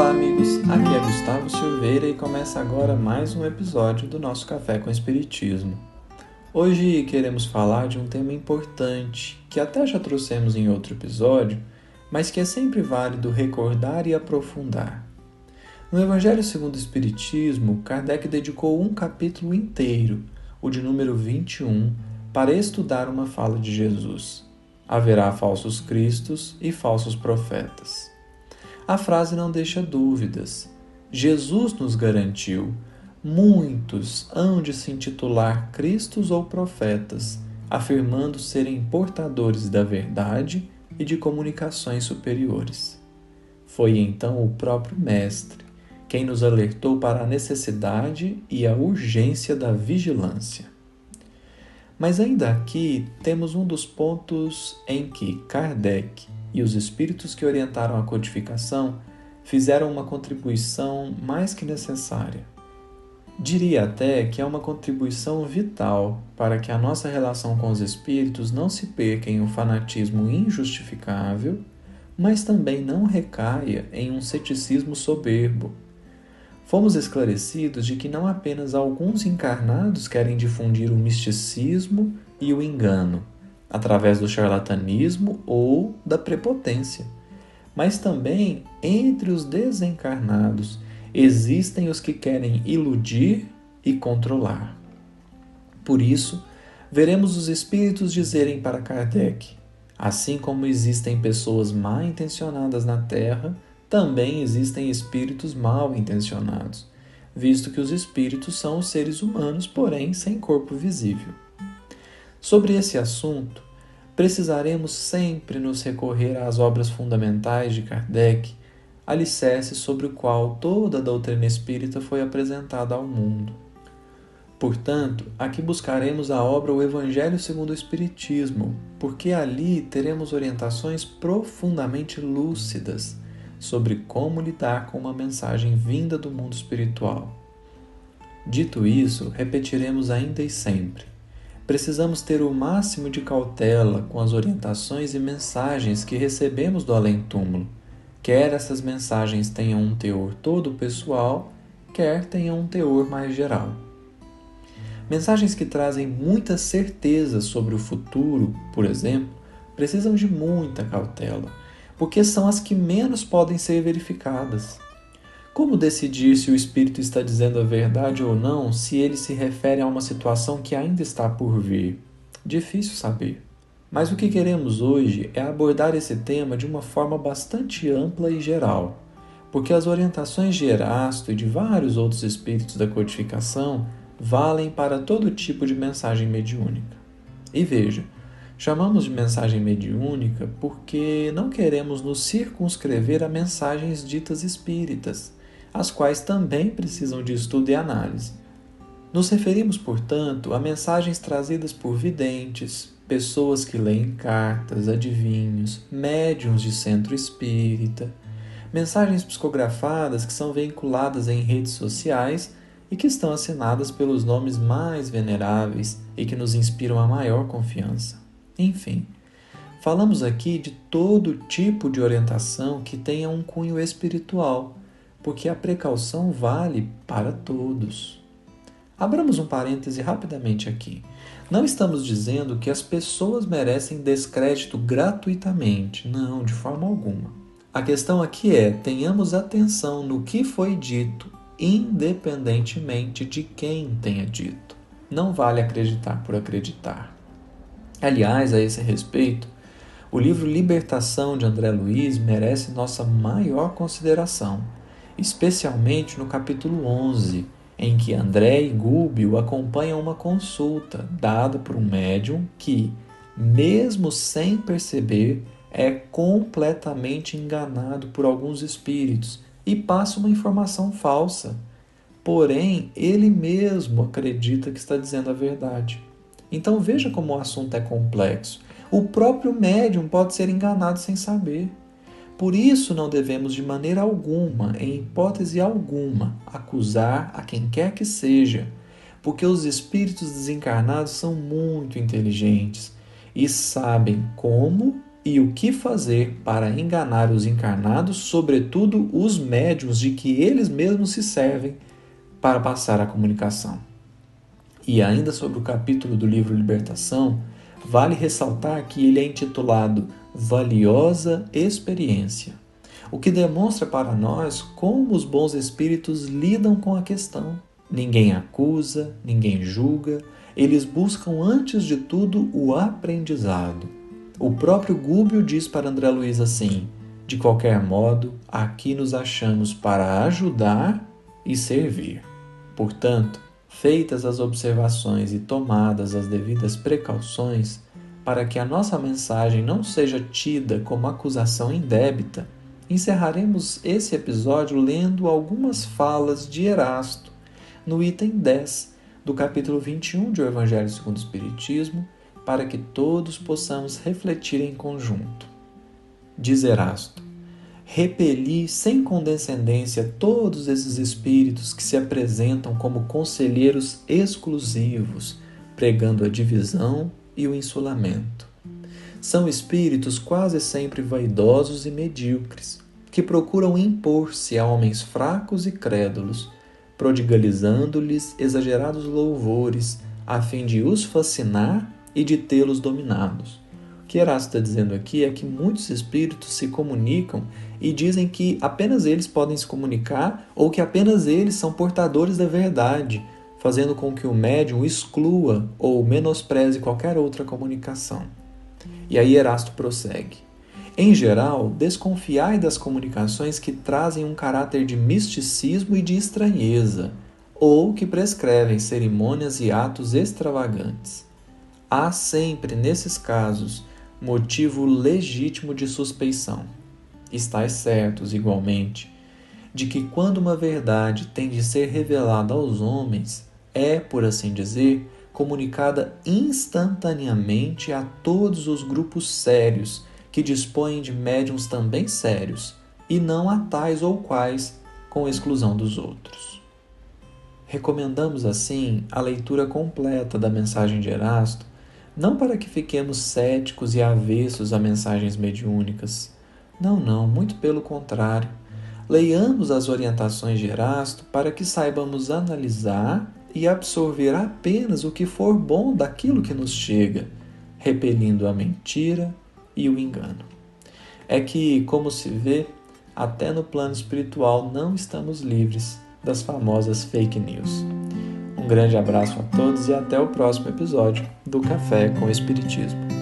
Olá, amigos. Aqui é Gustavo Silveira e começa agora mais um episódio do nosso Café com Espiritismo. Hoje queremos falar de um tema importante que até já trouxemos em outro episódio, mas que é sempre válido recordar e aprofundar. No Evangelho segundo o Espiritismo, Kardec dedicou um capítulo inteiro, o de número 21, para estudar uma fala de Jesus. Haverá falsos cristos e falsos profetas. A frase não deixa dúvidas. Jesus nos garantiu: muitos hão de se intitular Cristos ou profetas, afirmando serem portadores da verdade e de comunicações superiores. Foi então o próprio Mestre quem nos alertou para a necessidade e a urgência da vigilância. Mas ainda aqui temos um dos pontos em que Kardec e os espíritos que orientaram a codificação fizeram uma contribuição mais que necessária. Diria até que é uma contribuição vital para que a nossa relação com os espíritos não se perca em um fanatismo injustificável, mas também não recaia em um ceticismo soberbo. Fomos esclarecidos de que não apenas alguns encarnados querem difundir o misticismo e o engano, através do charlatanismo ou da prepotência. Mas também entre os desencarnados existem os que querem iludir e controlar. Por isso, veremos os espíritos dizerem para Kardec: assim como existem pessoas mal intencionadas na Terra, também existem espíritos mal intencionados, visto que os espíritos são os seres humanos, porém sem corpo visível. Sobre esse assunto, precisaremos sempre nos recorrer às obras fundamentais de Kardec, alicerce sobre o qual toda a doutrina espírita foi apresentada ao mundo. Portanto, aqui buscaremos a obra O Evangelho segundo o Espiritismo, porque ali teremos orientações profundamente lúcidas sobre como lidar com uma mensagem vinda do mundo espiritual. Dito isso, repetiremos ainda e sempre precisamos ter o máximo de cautela com as orientações e mensagens que recebemos do além-túmulo, quer essas mensagens tenham um teor todo pessoal, quer tenham um teor mais geral. Mensagens que trazem muita certeza sobre o futuro, por exemplo, precisam de muita cautela, porque são as que menos podem ser verificadas. Como decidir se o espírito está dizendo a verdade ou não se ele se refere a uma situação que ainda está por vir? Difícil saber. Mas o que queremos hoje é abordar esse tema de uma forma bastante ampla e geral, porque as orientações de Erasto e de vários outros espíritos da codificação valem para todo tipo de mensagem mediúnica. E veja, chamamos de mensagem mediúnica porque não queremos nos circunscrever a mensagens ditas espíritas as quais também precisam de estudo e análise. Nos referimos, portanto, a mensagens trazidas por videntes, pessoas que leem cartas, adivinhos, médiums de centro espírita, mensagens psicografadas que são veiculadas em redes sociais e que estão assinadas pelos nomes mais veneráveis e que nos inspiram a maior confiança. Enfim, falamos aqui de todo tipo de orientação que tenha um cunho espiritual porque a precaução vale para todos. Abramos um parêntese rapidamente aqui. Não estamos dizendo que as pessoas merecem descrédito gratuitamente, não, de forma alguma. A questão aqui é: tenhamos atenção no que foi dito, independentemente de quem tenha dito. Não vale acreditar por acreditar. Aliás, a esse respeito, o livro Libertação de André Luiz merece nossa maior consideração especialmente no capítulo 11, em que André e Gúbio acompanham uma consulta dada por um médium que, mesmo sem perceber, é completamente enganado por alguns espíritos e passa uma informação falsa. Porém, ele mesmo acredita que está dizendo a verdade. Então veja como o assunto é complexo. O próprio médium pode ser enganado sem saber. Por isso não devemos de maneira alguma, em hipótese alguma, acusar a quem quer que seja, porque os espíritos desencarnados são muito inteligentes e sabem como e o que fazer para enganar os encarnados, sobretudo os médios de que eles mesmos se servem para passar a comunicação. E ainda sobre o capítulo do livro Libertação, vale ressaltar que ele é intitulado Valiosa Experiência, o que demonstra para nós como os bons espíritos lidam com a questão. Ninguém acusa, ninguém julga, eles buscam antes de tudo o aprendizado o próprio Gúbio diz para André Luiz assim: de qualquer modo, aqui nos achamos para ajudar e servir. Portanto, feitas as observações e tomadas as devidas precauções, para que a nossa mensagem não seja tida como acusação indébita, encerraremos esse episódio lendo algumas falas de Erasto no item 10 do capítulo 21 de O Evangelho segundo o Espiritismo para que todos possamos refletir em conjunto. Diz Erasto: repeli sem condescendência todos esses espíritos que se apresentam como conselheiros exclusivos, pregando a divisão e o insulamento. São espíritos quase sempre vaidosos e medíocres, que procuram impor-se a homens fracos e crédulos, prodigalizando-lhes exagerados louvores, a fim de os fascinar e de tê-los dominados. O que Erasto está dizendo aqui é que muitos espíritos se comunicam e dizem que apenas eles podem se comunicar ou que apenas eles são portadores da verdade, fazendo com que o médium exclua ou menospreze qualquer outra comunicação. E aí Erasto prossegue. Em geral, desconfiai das comunicações que trazem um caráter de misticismo e de estranheza, ou que prescrevem cerimônias e atos extravagantes há sempre, nesses casos, motivo legítimo de suspeição. Estais certos, igualmente, de que quando uma verdade tem de ser revelada aos homens, é, por assim dizer, comunicada instantaneamente a todos os grupos sérios que dispõem de médiums também sérios, e não a tais ou quais, com exclusão dos outros. Recomendamos, assim, a leitura completa da mensagem de Erasto não para que fiquemos céticos e avessos a mensagens mediúnicas. Não, não, muito pelo contrário. Leiamos as orientações de Erasto para que saibamos analisar e absorver apenas o que for bom daquilo que nos chega, repelindo a mentira e o engano. É que, como se vê, até no plano espiritual não estamos livres das famosas fake news grande abraço a todos e até o próximo episódio do Café com Espiritismo.